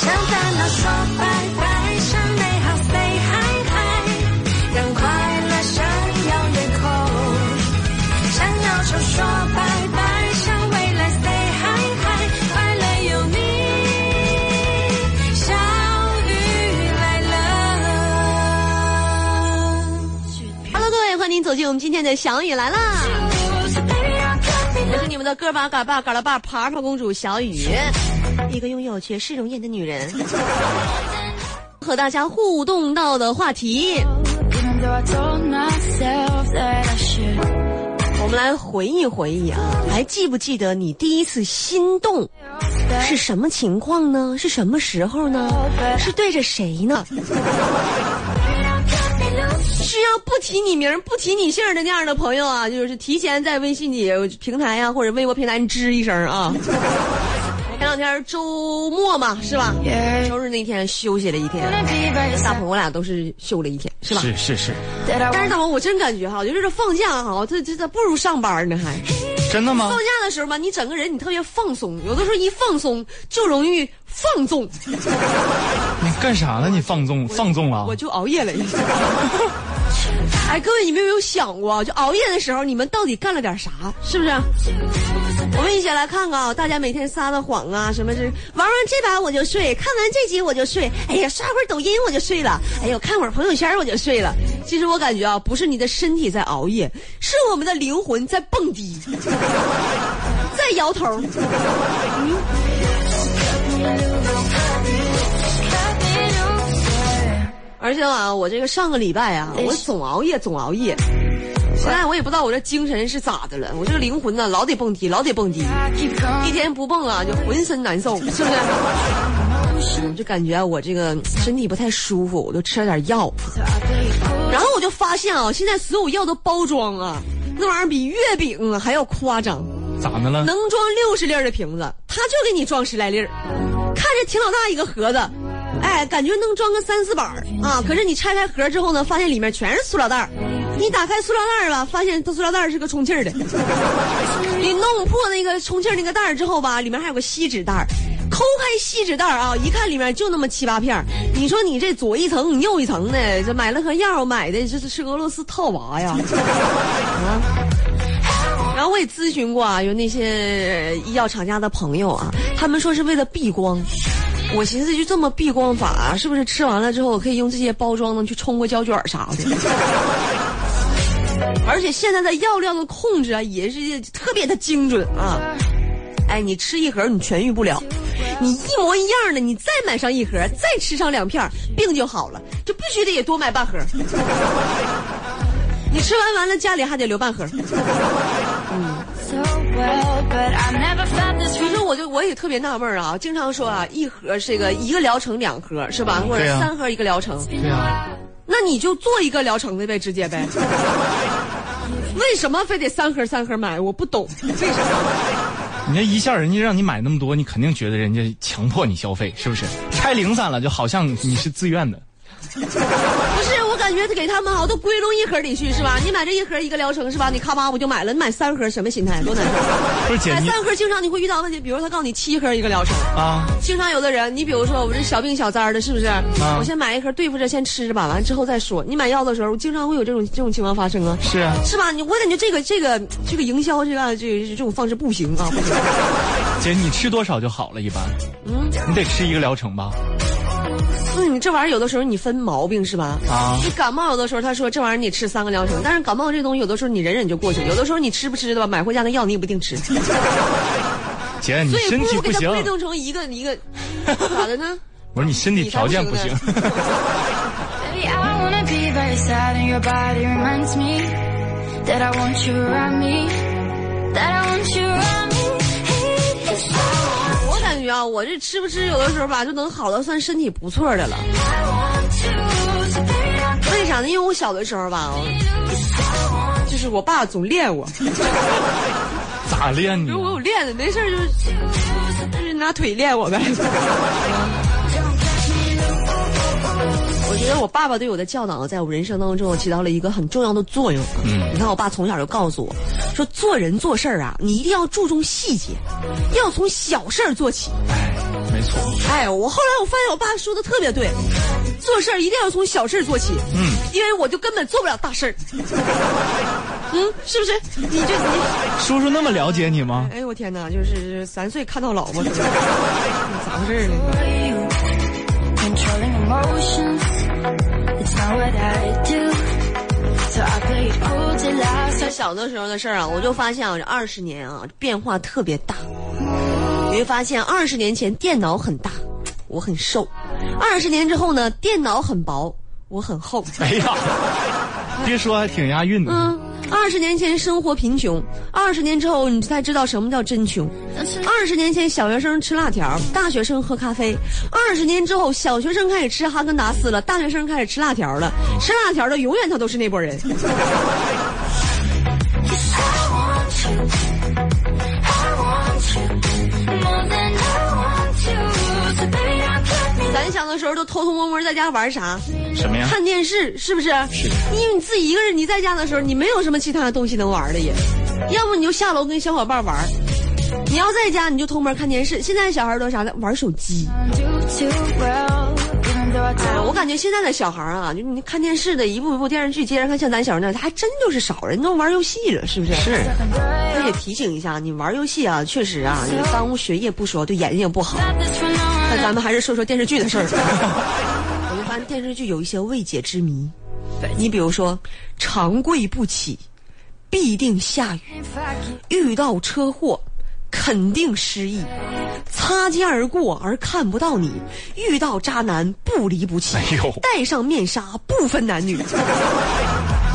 向烦恼说拜我们今天的小雨来啦！我是你们的哥巴嘎巴嘎拉巴爬爬公主小雨，一个拥有绝世容颜的女人。和大家互动到的话题，我们来回忆回忆啊，还记不记得你第一次心动是什么情况呢？是什么时候呢？是对着谁呢？需要不提你名、不提你姓的那样的朋友啊，就是提前在微信里平台呀、或者微博平台你吱一声啊。前两天周末嘛，是吧？周日那天休息了一天，大鹏我俩都是休了一天，是吧？是是是，但是大鹏，我真感觉哈，就是这放假哈，这这这不如上班呢还。真的吗放？假的时候吧，你整个人你特别放松，有的时候一放松就容易放纵，你干啥呢？你放纵放纵了我？就熬夜了一下。哎，各位，你们有没有想过，就熬夜的时候，你们到底干了点啥？是不是？我们一起来看看啊，大家每天撒的谎啊，什么是玩完这把我就睡，看完这集我就睡，哎呀，刷会儿抖音我就睡了，哎呦，看会儿朋友圈我就睡了。其实我感觉啊，不是你的身体在熬夜，是我们的灵魂在蹦迪，在摇头。而且啊，我这个上个礼拜啊，我总熬夜，总熬夜。现在我也不知道我这精神是咋的了，我这个灵魂呢，老得蹦迪，老得蹦迪，一天不蹦啊，就浑身难受，是不是？我，就感觉我这个身体不太舒服，我就吃了点药。然后我就发现啊，现在所有药的包装啊，那玩意儿比月饼啊还要夸张。咋的了？能装六十粒的瓶子，他就给你装十来粒儿，看着挺老大一个盒子，哎，感觉能装个三四板儿啊。可是你拆开盒之后呢，发现里面全是塑料袋儿。你打开塑料袋儿吧，发现它塑料袋儿是个充气儿的。你弄破那个充气儿那个袋儿之后吧，里面还有个锡纸袋儿。抠开锡纸袋儿啊，一看里面就那么七八片。你说你这左一层你右一层的，这买了盒药，买的这是俄罗斯套娃呀？啊！然后我也咨询过啊，有那些医药厂家的朋友啊，他们说是为了避光。我寻思就这么避光法，是不是吃完了之后可以用这些包装呢去冲个胶卷啥的？而且现在的药量的控制啊，也是特别的精准啊。哎，你吃一盒你痊愈不了，你一模一样的，你再买上一盒，再吃上两片，病就好了，就必须得也多买半盒。你吃完完了，家里还得留半盒。所以说，我就我也特别纳闷儿啊，经常说啊，一盒这个一个疗程两盒是吧？或者三盒一个疗程，对呀，那你就做一个疗程的呗，直接呗。为什么非得三盒三盒买？我不懂，为什么？你这一下人家让你买那么多，你肯定觉得人家强迫你消费，是不是？拆零散了，就好像你是自愿的。不是，我感觉给他们好都归拢一盒里去是吧？你买这一盒一个疗程是吧？你咔吧我就买了，你买三盒什么心态？多难受！不是姐买三盒经常你会遇到问题，比如他告诉你七盒一个疗程，啊，经常有的人，你比如说我这小病小灾的，是不是？我先买一盒对付着，先吃着吧，完了之后再说。你买药的时候，经常会有这种这种情况发生啊，是啊，是吧？你我感觉这个这个这个营销这个这这种方式不行啊，不行。姐你吃多少就好了，一般。嗯，你得吃一个疗程吧？嗯，你这玩意儿有的时候你分毛病是吧？啊你感冒有的时候他说这玩意儿你吃三个疗程，但是感冒这东西有的时候你忍忍就过去了，有的时候你吃不吃的吧，买回家的药你也不一定吃，所姐你以身体不行不如给它归，拢成一个一个，咋的呢？我说你身体条件不行。啊，我这吃不吃有的时候吧就能好的算身体不错的了。为啥呢？因为我小的时候吧，就是我爸总练我，咋练呢？因为我有练的，没事儿就是就是拿腿练我呗。我觉得我爸爸对我的教导，在我人生当中起到了一个很重要的作用。嗯你看，我爸从小就告诉我，说做人做事儿啊，你一定要注重细节，要从小事儿做起。哎，没错，哎，我后来我发现我爸说的特别对，做事儿一定要从小事儿做起。嗯，因为我就根本做不了大事儿。嗯，是不是？你这你，叔叔那么了解你吗？哎呦我天哪，就是三岁看到老嘛，咋回事呢？小的时候的事儿啊，我就发现啊，这二十年啊变化特别大。你会发现，二十年前电脑很大，我很瘦；二十年之后呢，电脑很薄，我很厚。哎呀，别说还挺押韵的。嗯，二十年前生活贫穷，二十年之后你才知道什么叫真穷。二十年前小学生吃辣条，大学生喝咖啡；二十年之后小学生开始吃哈根达斯了，大学生开始吃辣条了。吃辣条的永远他都是那波人。小的时候都偷偷摸摸在家玩啥？什么呀？看电视是不是？是。因为你自己一个人，你在家的时候，你没有什么其他的东西能玩的也，要不你就下楼跟小伙伴玩。你要在家，你就偷摸看电视。现在小孩都啥的，玩手机。哎，我感觉现在的小孩啊，就你看电视的，一部一部电视剧接着看，像咱小时候那，还真就是少人都玩游戏了，是不是？是。那也提醒一下，你玩游戏啊，确实啊，你耽误学业不说，对眼睛也不好。那咱们还是说说电视剧的事儿。我就发现电视剧有一些未解之谜，你比如说，长跪不起，必定下雨；遇到车祸，肯定失忆；擦肩而过而看不到你；遇到渣男不离不弃；哎戴上面纱不分男女。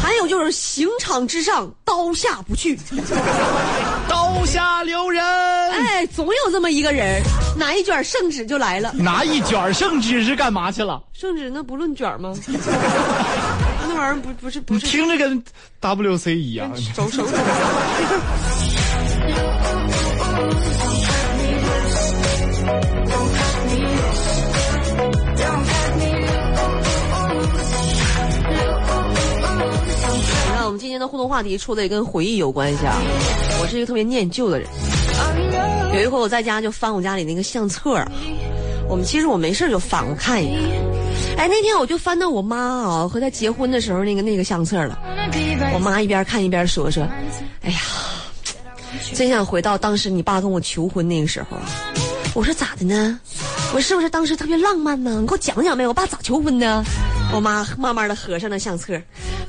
还有就是刑场之上，刀下不去。刀下留人，哎，总有这么一个人，拿一卷圣旨就来了。拿一卷圣旨是干嘛去了？圣旨那不论卷吗？那玩意儿不不是不你是听着跟 WC 一样。手手你看，我们今天的互动话题出的也跟回忆有关系啊。我是一个特别念旧的人。有一回我在家就翻我家里那个相册，我们其实我没事就翻，过看一看。哎，那天我就翻到我妈啊和她结婚的时候那个那个相册了。我妈一边看一边说说：“哎呀，真想回到当时你爸跟我求婚那个时候啊。”我说咋的呢？我是不是当时特别浪漫呢？你给我讲讲呗，我爸咋求婚的？我妈慢慢的合上了相册，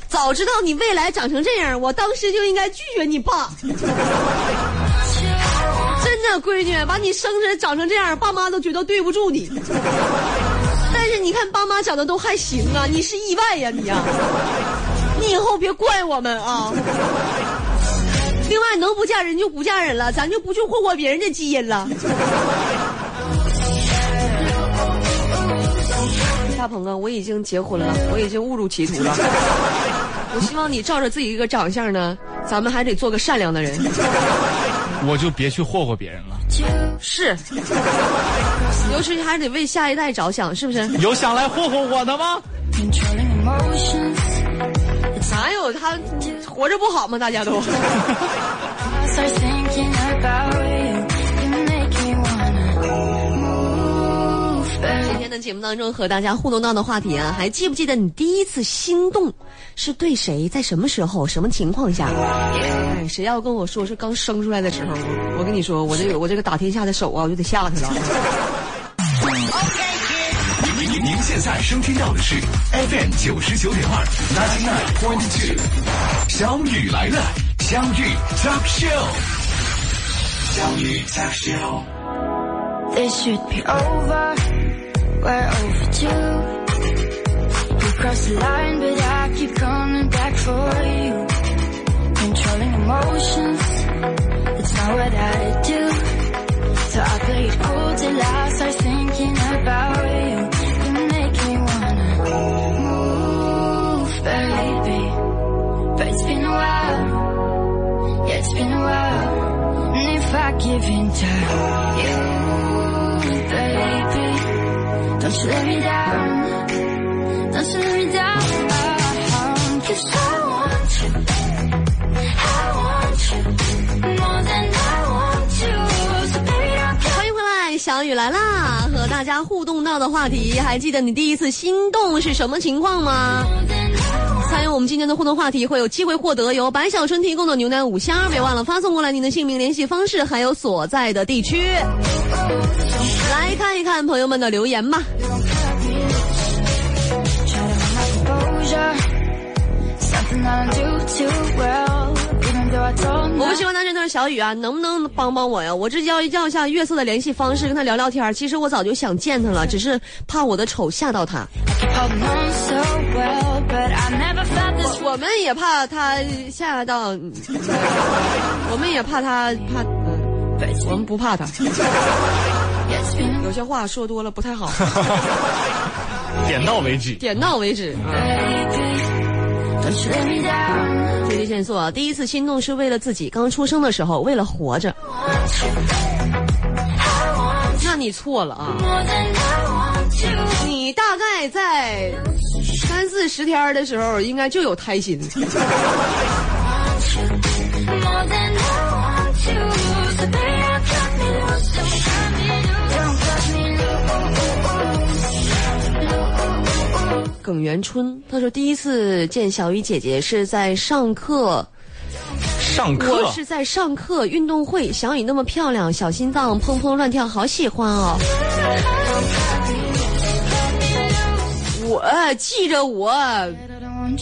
早知道你未来长成这样，我当时就应该拒绝你爸。真的，闺女，把你生出来长成这样，爸妈都觉得对不住你。但是你看，爸妈长得都还行啊，你是意外呀、你呀、你以后别怪我们啊。另外，能不嫁人就不嫁人了，咱就不去霍霍别人的基因了。大鹏啊，我已经结婚了，我已经误入歧途了。我希望你照着自己一个长相呢，咱们还得做个善良的人。我就别去霍霍别人了。是，尤其还得为下一代着想，是不是？有想来霍霍我的吗？他活着不好吗？大家都。今天的节目当中和大家互动到的话题啊，还记不记得你第一次心动是对谁，在什么时候、什么情况下？哎，谁要跟我说是刚生出来的时候，我跟你说，我这个我这个打天下的手啊，我就得下去了。您您现在收听到的是 FM 九十九点二，ninety nine point two，相遇来了，相遇 talk show，相遇 talk show。 This should be over. We're overdue. You crossed the line, but I keep coming back for you. Controlling emotions, it's not what I do. So I play it cool till I start Give in to you, baby, don't you let me down. Don't Just let me down. Cause I want you. I want you more than I want you. So baby, don't. 欢迎回来，小雨来啦！和大家互动到的话题，还记得你第一次心动是什么情况吗？我们今天的互动话题，会有机会获得由白小春提供的牛奶五箱，别忘了发送过来您的姓名、联系方式，还有所在的地区。来看一看朋友们的留言吧。我们喜欢男神段小雨啊，能不能帮帮我呀？我这要要一下月色的联系方式，跟他聊聊天。其实我早就想见他了，只是怕我的丑吓到他。我们也怕他吓到，我们也怕他怕，嗯，我们不怕他。有些话说多了不太好，点到为止。点到为止。Don't you let me down. 这些线索，第一次心动是为了自己，刚出生的时候为了活着。那你错了啊！你大概在三四十天的时候，应该就有胎心。耿元春他说，第一次见小雨姐姐是在上课。上课我是在上课运动会，小雨那么漂亮，小心脏砰砰乱跳，好喜欢哦。我记着我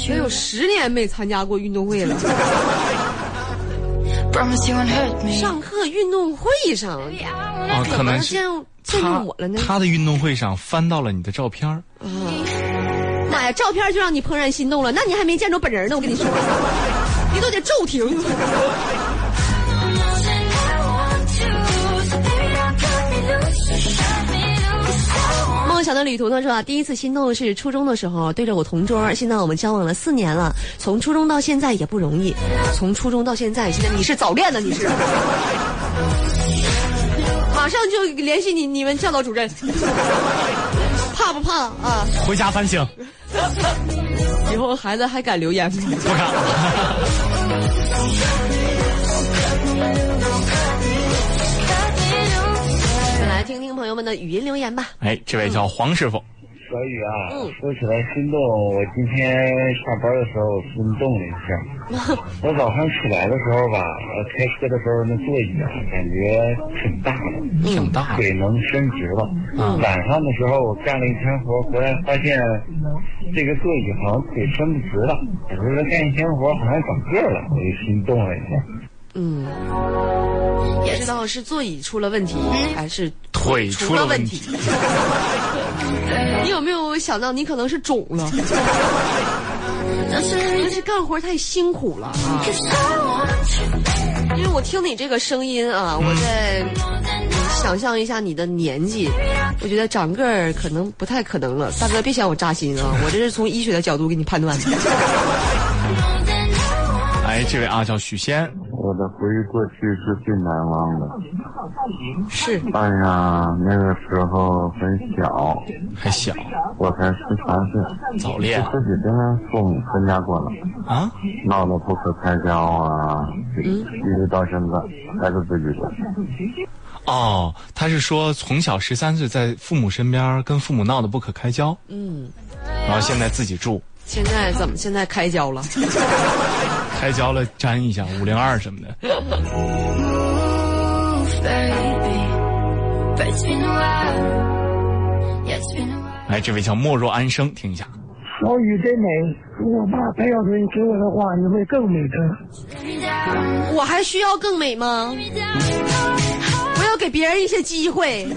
you. 有十年没参加过运动会了。上课运动会上，啊，可能是见见我了呢？他的运动会上翻到了你的照片儿妈照片就让你怦然心动了，那你还没见着本人呢，我跟你说，你都得骤停。梦想的旅途呢是吧？第一次心动是初中的时候，对着我同桌。现在我们交往了四年了，从初中到现在也不容易。从初中到现在，现在你是早恋呢？你是？马上就联系你你们教导主任，怕不怕啊？回家反省，以后孩子还敢留言吗？不敢。来听听朋友们的语音留言吧。哎，这位叫黄师傅，小雨啊，嗯说起来心动，我今天下班的时候心动了一下。我早上起来的时候吧，呃，开车的时候那座椅啊，感觉挺大的，挺大腿能伸直了。嗯晚上的时候我干了一天活，回来发现这个座椅好像腿伸不直了。我说干一天活好像长个了，我就心动了一下。嗯，也知道是座椅出了问题，还是腿出出了问问题。你有没有想到你可能是肿了？但是干活太辛苦了啊！因为我听你这个声音啊，我在想象一下你的年纪，我觉得长个儿可能不太可能了。大哥，别嫌我扎心啊，我这是从医学的角度给你判断的。哎，这位啊叫许仙，我的回忆过去是最难忘的。是，哎呀，那个时候很小，还小，我才十三岁，早恋。自己跟父母分家过了，啊？闹得不可开交啊，一直到现在还是自己的。哦，他是说从小十三岁在父母身边跟父母闹得不可开交，嗯，然后现在自己住，现在怎么现在开交了？开交了粘一下五零二什么的。哎，这位叫莫若安生，听一下。小雨真美，如果把白小春给我的话，你会更美的。我还需要更美吗.我要给别人一些机会。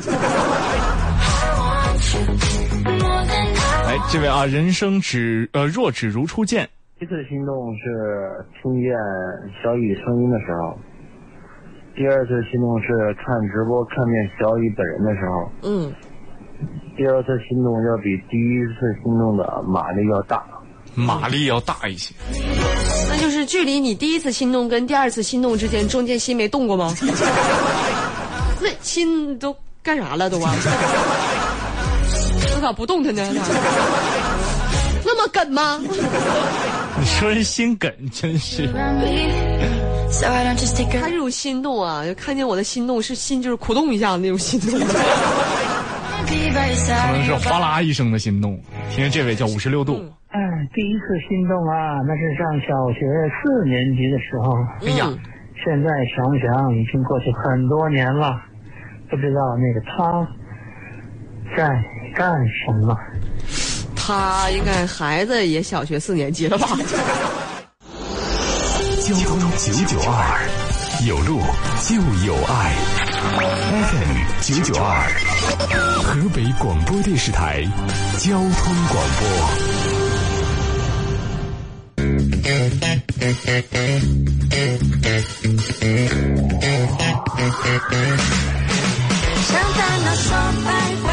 哎，这位啊，人生只呃若只如初见，第一次心动是听见小雨声音的时候，第二次心动是看直播看见小雨本人的时候，嗯，第二次心动要比第一次心动的马力要大。马力要大一些。那就是距离你第一次心动跟第二次心动之间，中间心没动过吗？那心都干啥了都啊？我咋不动弹呢？吗？你说人心梗真是。他这种心动啊，就看见我的心动是心就是苦动一下那种心动。可能是哗啦一声的心动。听听这位叫五十六度，哎，第一次心动啊，那是上小学四年级的时候。哎呀，现在想想，已经过去很多年了，不知道那个他在干什么。他应该孩子也小学四年级了吧？交通九九二，有路就有爱。FM 九九二，河北广播电视台交通广播。向烦恼说拜拜，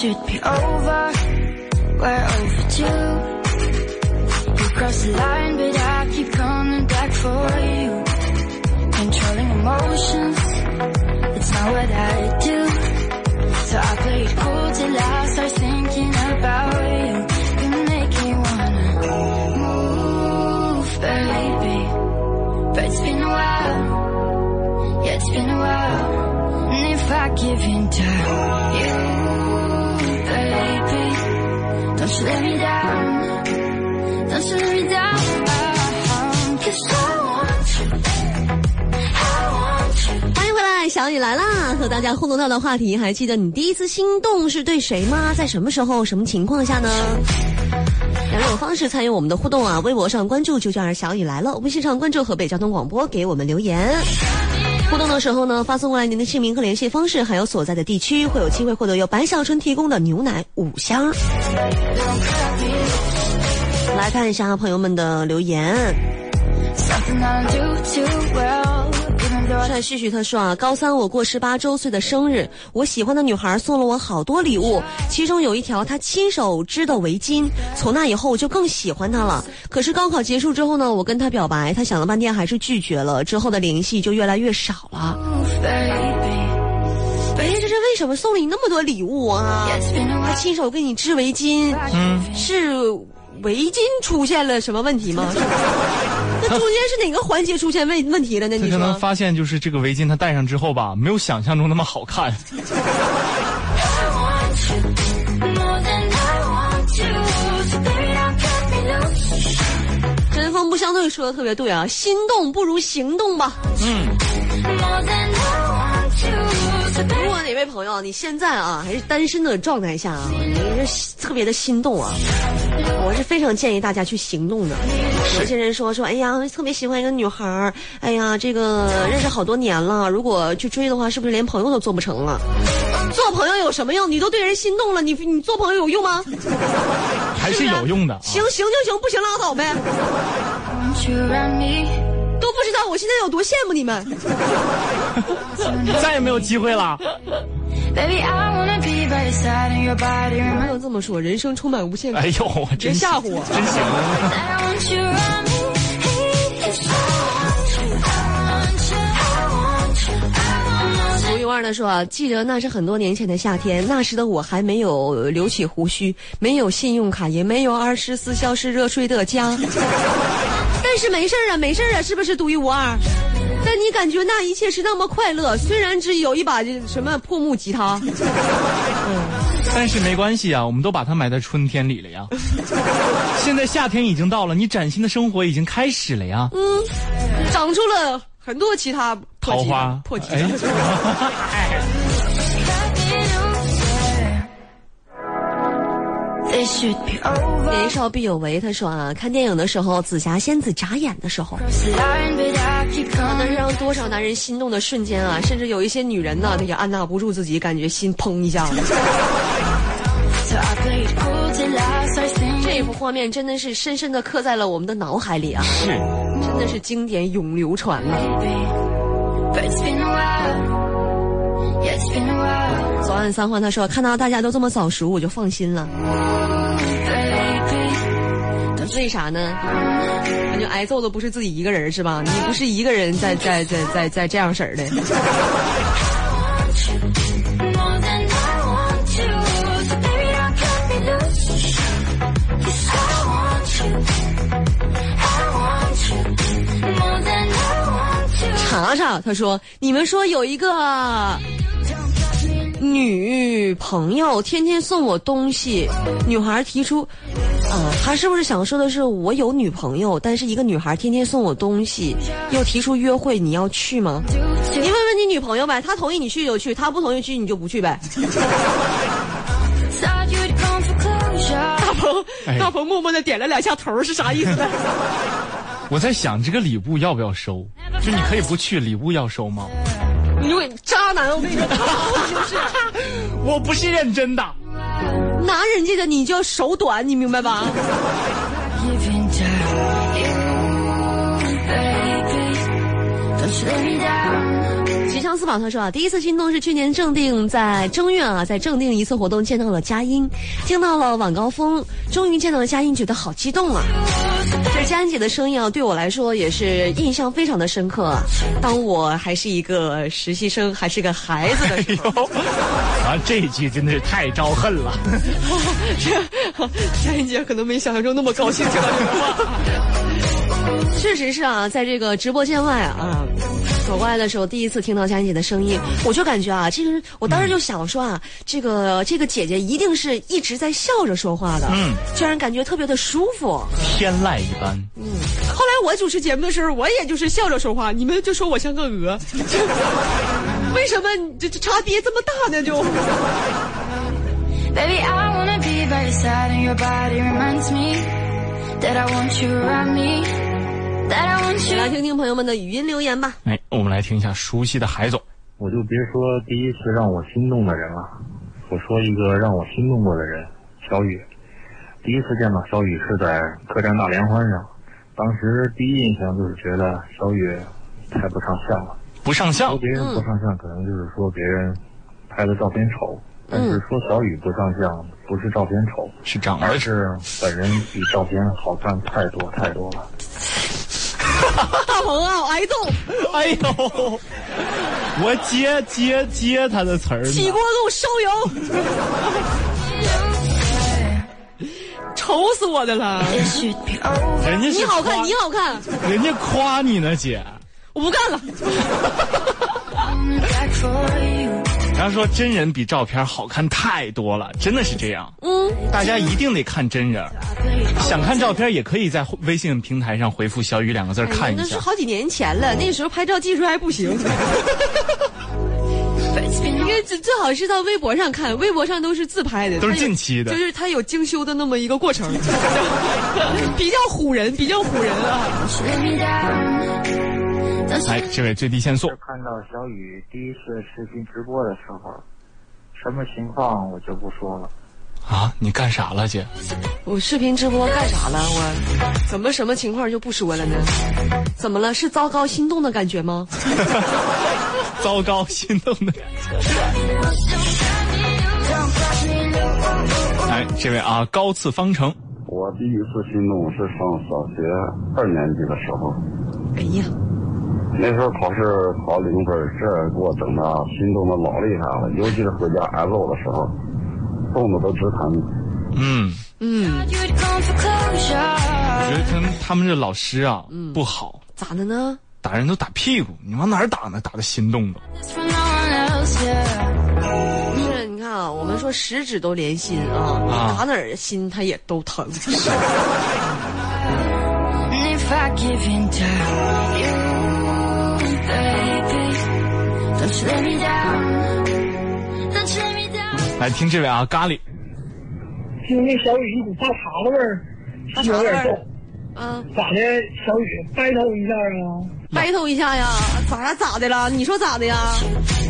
should be over. We're overdue. You cross the line, but I keep coming back for you. Controlling emotions, it's not what I do. So I play it cool till I start thinking about you. You make me wanna move, baby. But it's been a while, yeah, it's been a while. And if I give in to 小雨来啦！和大家互动到的话题，还记得你第一次心动是对谁吗？在什么时候、什么情况下呢？两种方式参与我们的互动啊！微博上关注“九九二小雨来了”，微信上关注河北交通广播，给我们留言。互动的时候呢，发送过来您的姓名和联系方式，还有所在的地区，会有机会获得由白小春提供的牛奶五箱。来看一下朋友们的留言。帅旭旭他说啊，高三我过十八周岁的生日，我喜欢的女孩送了我好多礼物，其中有一条她亲手织的围巾。从那以后我就更喜欢她了。可是高考结束之后呢，我跟她表白，她想了半天还是拒绝了，之后的联系就越来越少了。baby. 哎，这是为什么送了你那么多礼物啊她亲手给你织围巾，嗯，是围巾出现了什么问题吗？那中间是哪个环节出现问问题了呢？你他可能？发现就是这个围巾他戴上之后吧，没有想象中那么好看。针锋不相对说的特别对啊，心动不如行动吧。More 如果哪位朋友你现在啊还是单身的状态下啊，你是特别的心动啊，我是非常建议大家去行动的。有些人说说，哎呀，特别喜欢一个女孩儿，哎呀，这个认识好多年了，如果去追的话，是不是连朋友都做不成了？做朋友有什么用？你都对人心动了，你你做朋友有用吗？还是有用的。啊行行就行，不行拉倒呗。我不知道我现在有多羡慕你们，再也没有机会了。不能这么说，人生充满无限可能。哎呦，真吓唬我，真行。独一无二的说啊，记得那是很多年前的夏天，那时的我还没有留起胡须，没有信用卡，也没有二十四小时热水的家。但是没事儿啊，没事儿啊，是不是独一无二？但你感觉那一切是那么快乐，虽然只有一把这什么破木吉他。但是没关系啊，我们都把它埋在春天里了呀。现在夏天已经到了，你崭新的生活已经开始了呀。嗯长出了很多其他桃花，破吉他。哎，年少必有为，他说啊，看电影的时候，紫霞仙子眨眼的时候是让多少男人心动的瞬间啊！甚至有一些女人呢，她也按捺不住自己，感觉心砰一下子。这.幅画面真的是深深的刻在了我们的脑海里啊！是真的是经典永流传了。Baby, but it's been a while. Yeah, it's been a while. 左岸三环他说看到大家都这么早熟，我就放心了。为啥呢？感觉挨揍的不是自己一个人是吧？你不是一个人在在在在在这样式儿的。查查，他说：“你们说有一个女朋友天天送我东西，女孩提出，啊，他是不是想说的是我有女朋友，但是一个女孩天天送我东西，又提出约会，你要去吗？你问问你女朋友呗，她同意你去就去，她不同意去你就不去呗。”大鹏，哎大鹏默默的点了两下头，是啥意思呢？我在想这个礼物要不要收？就你可以不去，礼物要收吗？你为渣男，我跟你说，就是 我不是认真的。拿人家的你就要手短，你明白吧？吉祥四宝他说啊，第一次心动是去年正定在正月啊，在正定一次活动见到了佳音，听到了晚高峰，终于见到了佳音，觉得好激动啊！这佳音姐的声音啊，对我来说也是印象非常的深刻啊。当我还是一个实习生，还是个孩子的时候，啊，这一句真的是太招恨了。佳音姐可能没想象中那么高兴。确实是啊，在这个直播间外啊，走过来的时候，第一次听到佳音姐的声音，我就感觉啊，这个，我当时就想说啊，这个这个姐姐一定是一直在笑着说话的，嗯，就让人感觉特别的舒服。天籁一般。嗯后来我主持节目的时候，我也就是笑着说话，你们就说我像个鹅，为什么这这差别这么大呢？就 Baby, I wanna be by your side and your body reminds me that I want you around me, 来听听朋友们的语音留言吧。哎，我们来听一下熟悉的海总。我就别说第一次让我心动的人了，我说一个让我心动过的人，小雨。第一次见到小雨是在客栈大联欢上，当时第一印象就是觉得小雨太不上相了。不上相说，别人不上相，可能就是说别人拍的照片丑，但是说小雨不上相，不是照片丑，是长而得是本人比照片好看太多太多了。大鹏啊，我挨揍，哎呦，我接接接他的词儿。起锅给我烧油，愁死我的了。人家你好看，夸你好看，人家夸你呢，姐。我不干了。然后说真人比照片好看太多了，真的是这样。嗯，大家一定得看真人，想看照片也可以在微信平台上回复“小雨”两个字看一下。那是好几年前了，那时候拍照技术还不行。Been 应该最最好是到微博上看，微博上都是自拍的，都是近期的就是它有精修的那么一个过程，比较唬人，比较唬人啊。哎，这位最低限速看到小雨第一次视频直播的时候，什么情况我就不说了。啊，你干啥了，姐？我视频直播干啥了？我怎么什么情况就不说了呢？怎么了？是糟糕心动的感觉吗？糟糕，心动的感觉。哎，这位啊，高次方程，我第一次心动是上小学二年级的时候，哎呀，那时候考试考零分，这给我整的心动的老厉害了，尤其是回家挨揍的时候，冻得都直疼。嗯，嗯.我觉得他们他们这老师啊、不好，咋的呢？打人都打屁股，你往哪儿打呢？打的心动的。是，你看啊，我们说十指都连心啊，啊打哪儿心他也都疼。来听这位啊，咖喱，听那小雨一股大碴子味儿，有点重。啊，咋的，小雨 battle 一下啊？battle 一下呀，咋咋的了？你说咋的呀？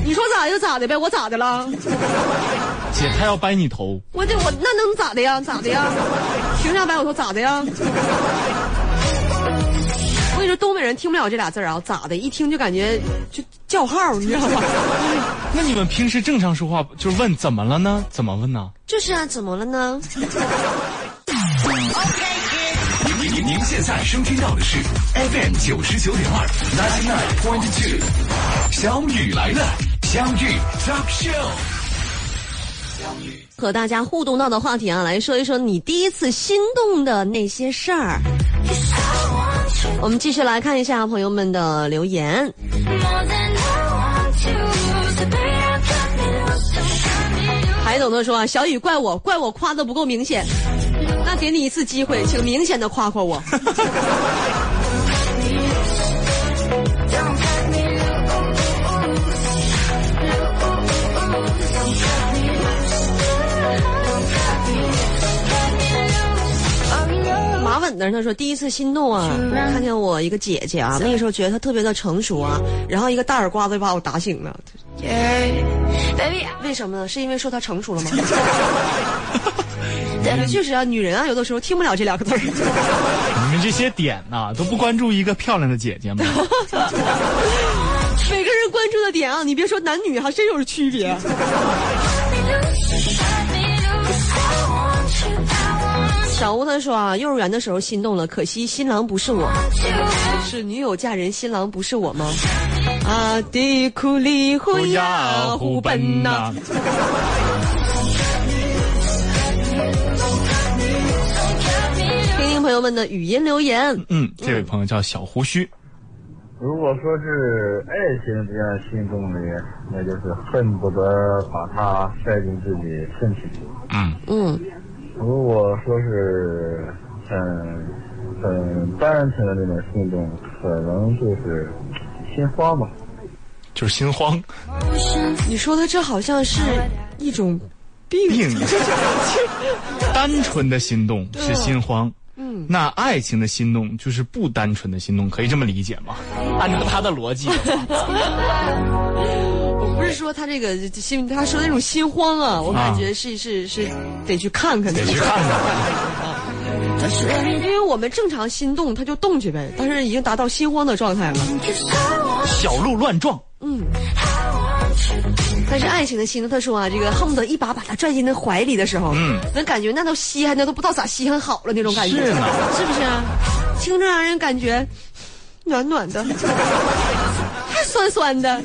你说咋就咋的呗，我咋的了？姐他要掰你头，我这我那能咋的呀？咋的呀？凭啥掰我头？咋的呀？为什说东北人听不了这俩字儿啊，咋的？一听就感觉就叫号，你知道吗？那你们平时正常说话，就是问怎么了呢？怎么问呢？就是啊，怎么了呢？您您您现在收听到的是 FM 九十九点二，ninety nine point two，小雨来了，相遇 Talk Show。和大家互动到的话题啊，来说一说你第一次心动的那些事儿。我们继续来看一下朋友们的留言。海总的说，小雨怪我，怪我夸的不够明显。那给你一次机会，请明显的夸夸我。稳的他说第一次心动啊，看见我一个姐姐啊，那个时候觉得她特别的成熟啊，然后一个大耳刮子就把我打醒了。为什么呢？是因为说她成熟了吗？确实啊，女人啊，有的时候听不了这两个字儿。你们这些点呐、都不关注一个漂亮的姐姐吗？每个人关注的点啊，你别说男女还真有区别。小吴他说啊，幼儿园的时候心动了，可惜新郎不是我，是女友嫁人，新郎不是我吗？啊，迪库里呼呀呼奔呐。听听朋友们的语音留言。嗯，这位朋友叫小胡须，如果说是爱情这样心动的人，那就是恨不得把它塞进自己身体里。嗯，嗯，如果说是很很单纯的那种心动，可能就是心慌吧。就是心慌你说的这好像是一种病。病。单纯的心动是心慌，嗯，那爱情的心动就是不单纯的心动，可以这么理解吗？按照他的逻辑，我 不是说他这个心，他说那种心慌啊，我感觉是是是得去看看，得去看看。因为我们正常心动，他就动去呗，但是已经达到心慌的状态了。小鹿乱撞，嗯但是爱情的心动，他说啊，这个恨不得一把把他拽进那怀里的时候，嗯，那感觉那都稀罕，那都不知道咋稀罕好了那种感觉，是不是啊？听着让人感觉暖暖的，还酸酸的。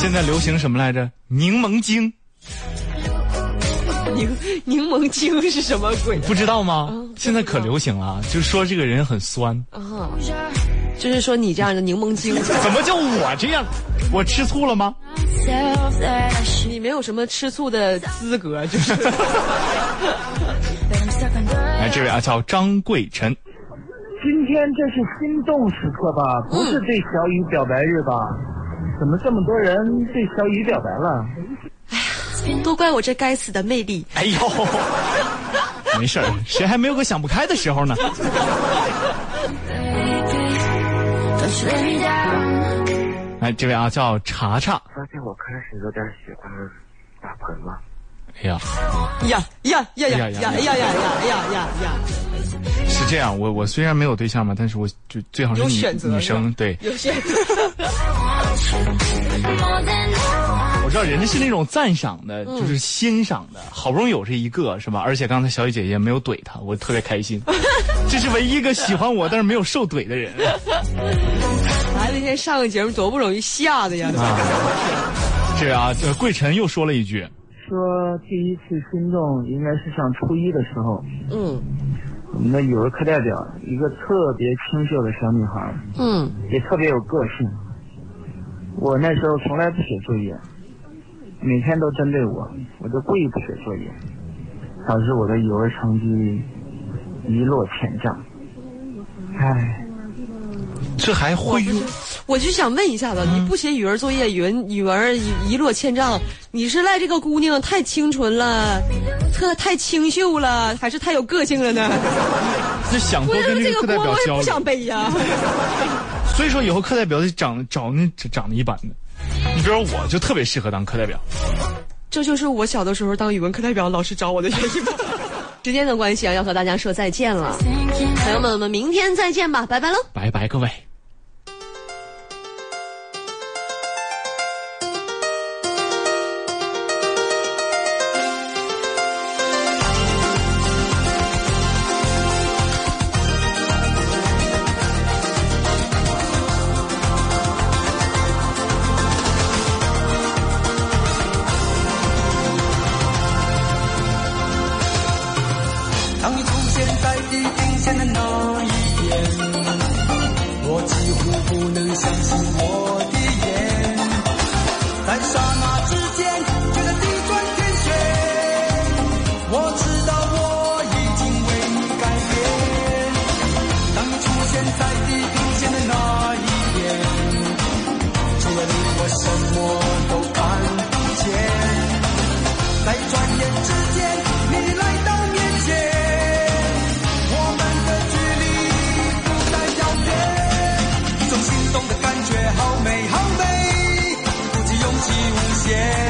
现在流行什么来着？柠檬精，柠柠檬精是什么鬼不知道吗？嗯现在可流行了，就说这个人很酸。啊？就是说你这样的柠檬精，怎么就我这样？我吃醋了吗？你没有什么吃醋的资格，就是。哎，这位啊叫张贵晨，今天这是心动时刻吧？不是对小雨表白日吧？怎么这么多人对小雨表白了？哎呀都怪我这该死的魅力。哎呦，没事儿，谁还没有个想不开的时候呢？哎，这位啊叫查查，发现我开始有点喜欢大鹏了。哎呀，呀呀呀呀呀呀呀呀呀呀呀呀呀！是这样，我我虽然没有对象嘛，但是我就最好是女女生，对，有些我知道人家是那种赞赏的，嗯就是欣赏的，好不容易有这一个是吧？而且刚才小雨姐姐没有怼他，我特别开心，这是唯一一个喜欢我但是没有受怼的人哎，那天上个节目多不容易吓的呀！啊。这位啊，这桂晨又说了一句，说第一次心动应该是上初一的时候，嗯我们的语文课代表，一个特别清秀的小女孩，嗯，也特别有个性。我那时候从来不写作业，每天都针对我，我就故意不写作业，导致我的语文成绩一落千丈。唉，这还会用？我就想问一下子，你不写语文作业，语文语文一一落千丈，你是赖这个姑娘太清纯了，特太清秀了，还是太有个性了呢？就想多我跟这个锅表交流我也不想。背呀。所以说，以后课代表得长找那长得一般的。你比如我，就特别适合当课代表。这就是我小的时候当语文课代表，老师找我的原因。时间的关系啊，要和大家说再见了，朋友们，我们明天再见吧，拜拜喽，拜拜各位。心动的感觉好美好美。鼓起勇气无限。